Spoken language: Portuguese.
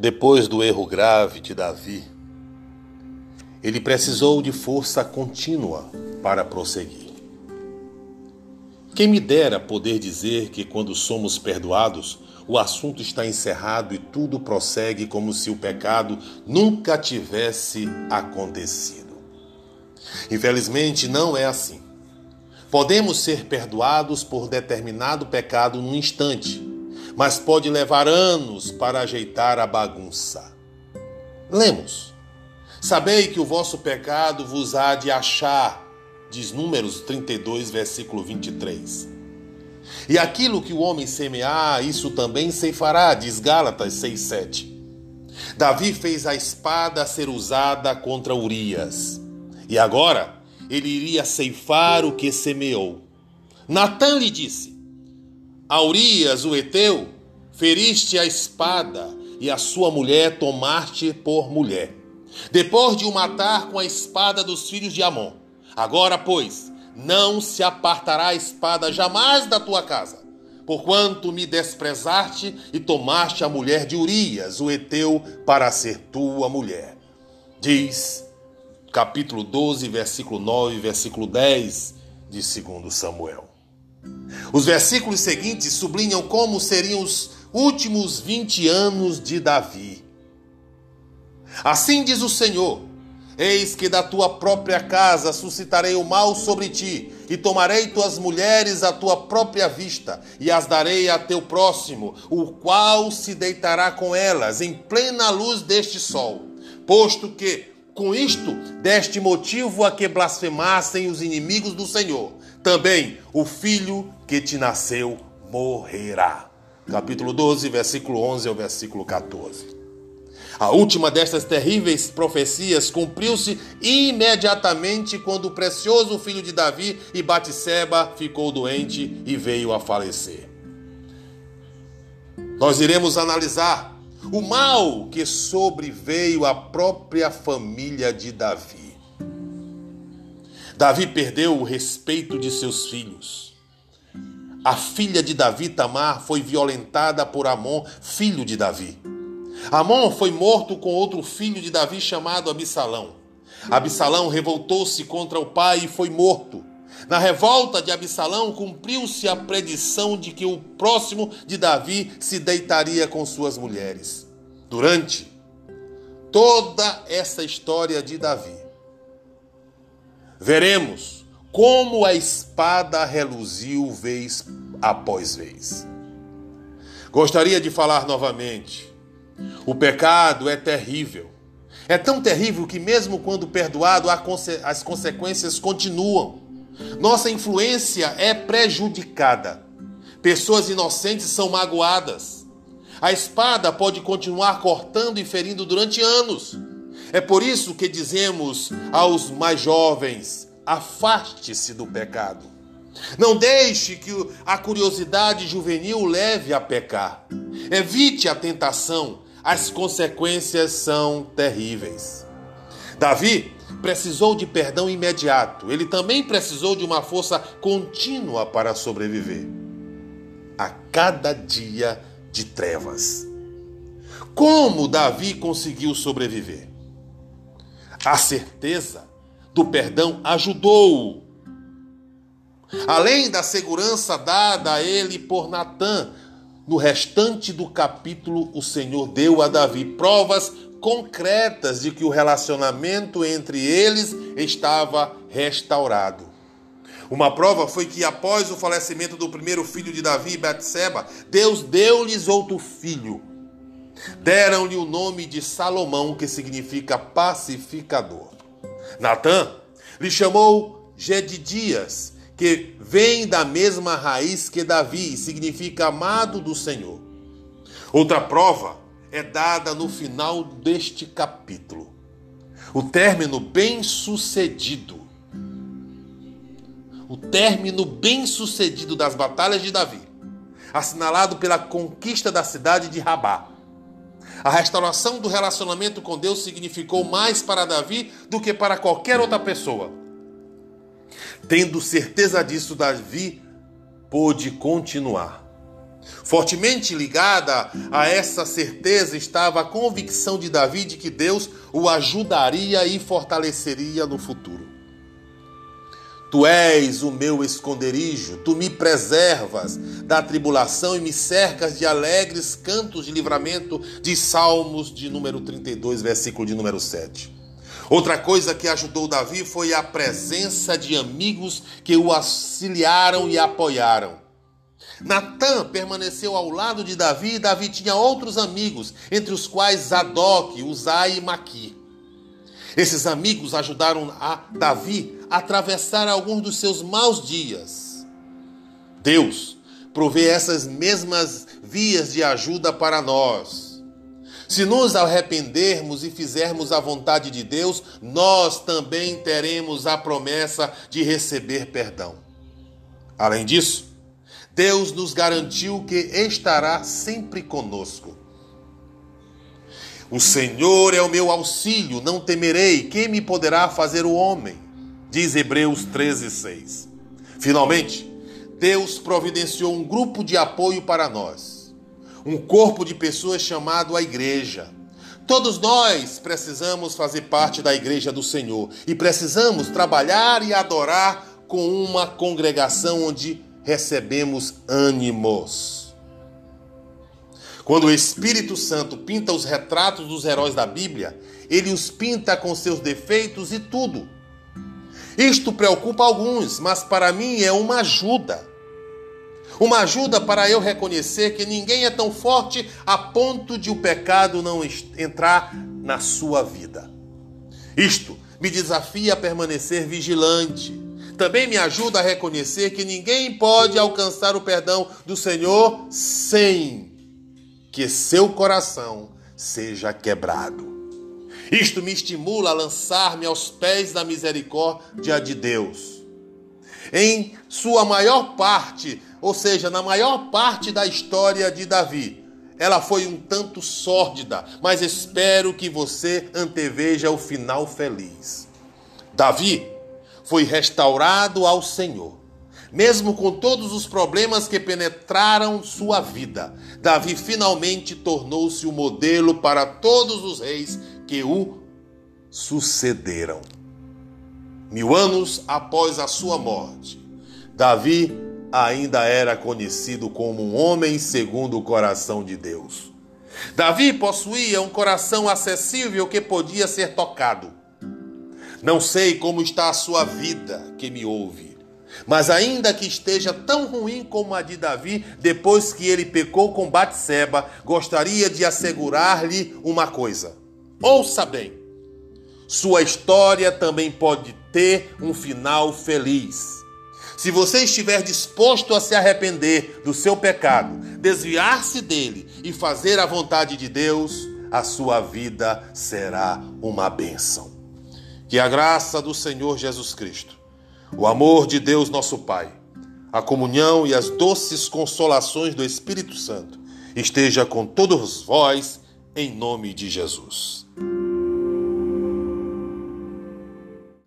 Depois do erro grave de Davi, ele precisou de força contínua para prosseguir. Quem me dera poder dizer que quando somos perdoados, o assunto está encerrado e tudo prossegue como se o pecado nunca tivesse acontecido. Infelizmente, não é assim. Podemos ser perdoados por determinado pecado num instante, mas pode levar anos para ajeitar a bagunça. Lemos. Sabei que o vosso pecado vos há de achar, diz Números 32, versículo 23. E aquilo que o homem semear, isso também ceifará, diz Gálatas 6, 7. Davi fez a espada ser usada contra Urias. E agora ele iria ceifar o que semeou. Natã lhe disse: A Urias, o Eteu, feriste a espada e a sua mulher tomaste por mulher, depois de o matar com a espada dos filhos de Amon. Agora, pois, não se apartará a espada jamais da tua casa, porquanto me desprezaste e tomaste a mulher de Urias, o Eteu, para ser tua mulher. Diz capítulo 12, versículo 9, versículo 10 de 2 Samuel. Os versículos seguintes sublinham como seriam os últimos 20 anos de Davi. Assim diz o Senhor: Eis que da tua própria casa suscitarei o mal sobre ti, e tomarei tuas mulheres à tua própria vista, e as darei a teu próximo, o qual se deitará com elas em plena luz deste sol. Posto que com isto, deste motivo a que blasfemassem os inimigos do Senhor. Também o filho que te nasceu morrerá. Capítulo 12, versículo 11 ao versículo 14. A última destas terríveis profecias cumpriu-se imediatamente quando o precioso filho de Davi e Batseba ficou doente e veio a falecer. Nós iremos analisar o mal que sobreveio à própria família de Davi. Davi perdeu o respeito de seus filhos. A filha de Davi, Tamar, foi violentada por Amon, filho de Davi. Amon foi morto com outro filho de Davi chamado Absalão. Absalão revoltou-se contra o pai e foi morto. Na revolta de Absalão, cumpriu-se a predição de que o próximo de Davi se deitaria com suas mulheres. Durante toda essa história de Davi, veremos como a espada reluziu vez após vez. Gostaria de falar novamente. O pecado é terrível. É tão terrível que, mesmo quando perdoado, as consequências continuam. Nossa influência é prejudicada. Pessoas inocentes são magoadas. A espada pode continuar cortando e ferindo durante anos. É por isso que dizemos aos mais jovens: afaste-se do pecado. Não deixe que a curiosidade juvenil leve a pecar. Evite a tentação, as consequências são terríveis. Davi precisou de perdão imediato. Ele também precisou de uma força contínua para sobreviver. A cada dia de trevas. Como Davi conseguiu sobreviver? A certeza do perdão ajudou-o. Além da segurança dada a ele por Natã, no restante do capítulo, o Senhor deu a Davi provas concretas de que o relacionamento entre eles estava restaurado. Uma prova foi que após o falecimento do primeiro filho de Davi, Betseba, Deus deu-lhes outro filho. Deram-lhe o nome de Salomão, que significa pacificador. Natã lhe chamou Gedidias, que vem da mesma raiz que Davi, significa amado do Senhor. Outra prova é dada no final deste capítulo. O término bem-sucedido. O término bem-sucedido das batalhas de Davi, assinalado pela conquista da cidade de Rabá. A restauração do relacionamento com Deus significou mais para Davi do que para qualquer outra pessoa. Tendo certeza disso, Davi pôde continuar. Fortemente ligada a essa certeza estava a convicção de Davi de que Deus o ajudaria e fortaleceria no futuro. Tu és o meu esconderijo, tu me preservas da tribulação e me cercas de alegres cantos de livramento, de Salmos de número 32, versículo de número 7. Outra coisa que ajudou Davi foi a presença de amigos que o auxiliaram e apoiaram. Natã permaneceu ao lado de Davi e Davi tinha outros amigos, entre os quais Zadok, Uzai e Maqui. Esses amigos ajudaram a Davi a atravessar alguns dos seus maus dias. Deus provê essas mesmas vias de ajuda para nós. Se nos arrependermos e fizermos a vontade de Deus, nós também teremos a promessa de receber perdão. Além disso, Deus nos garantiu que estará sempre conosco. O Senhor é o meu auxílio, não temerei. Quem me poderá fazer o homem? Diz Hebreus 13, 6. Finalmente, Deus providenciou um grupo de apoio para nós. Um corpo de pessoas chamado a igreja. Todos nós precisamos fazer parte da igreja do Senhor e precisamos trabalhar e adorar com uma congregação onde recebemos ânimos. Quando o Espírito Santo pinta os retratos dos heróis da Bíblia, ele os pinta com seus defeitos e tudo. Isto preocupa alguns, mas para mim é uma ajuda. Uma ajuda para eu reconhecer que ninguém é tão forte a ponto de o pecado não entrar na sua vida. Isto me desafia a permanecer vigilante também me ajuda a reconhecer que ninguém pode alcançar o perdão do Senhor sem que seu coração seja quebrado. Isto me estimula a lançar-me aos pés da misericórdia de Deus. Em sua maior parte, ou seja, na maior parte da história de Davi, ela foi um tanto sórdida, mas espero que você anteveja o final feliz. Davi foi restaurado ao Senhor. Mesmo com todos os problemas que penetraram sua vida, Davi finalmente tornou-se o modelo para todos os reis que o sucederam. Mil anos após a sua morte, Davi ainda era conhecido como um homem segundo o coração de Deus. Davi possuía um coração acessível que podia ser tocado. Não sei como está a sua vida que me ouve, mas ainda que esteja tão ruim como a de Davi, depois que ele pecou com Batseba, gostaria de assegurar-lhe uma coisa. Ouça bem. Sua história também pode ter um final feliz. Se você estiver disposto a se arrepender do seu pecado, desviar-se dele e fazer a vontade de Deus, a sua vida será uma bênção. Que a graça do Senhor Jesus Cristo, o amor de Deus nosso Pai, a comunhão e as doces consolações do Espírito Santo esteja com todos vós, em nome de Jesus.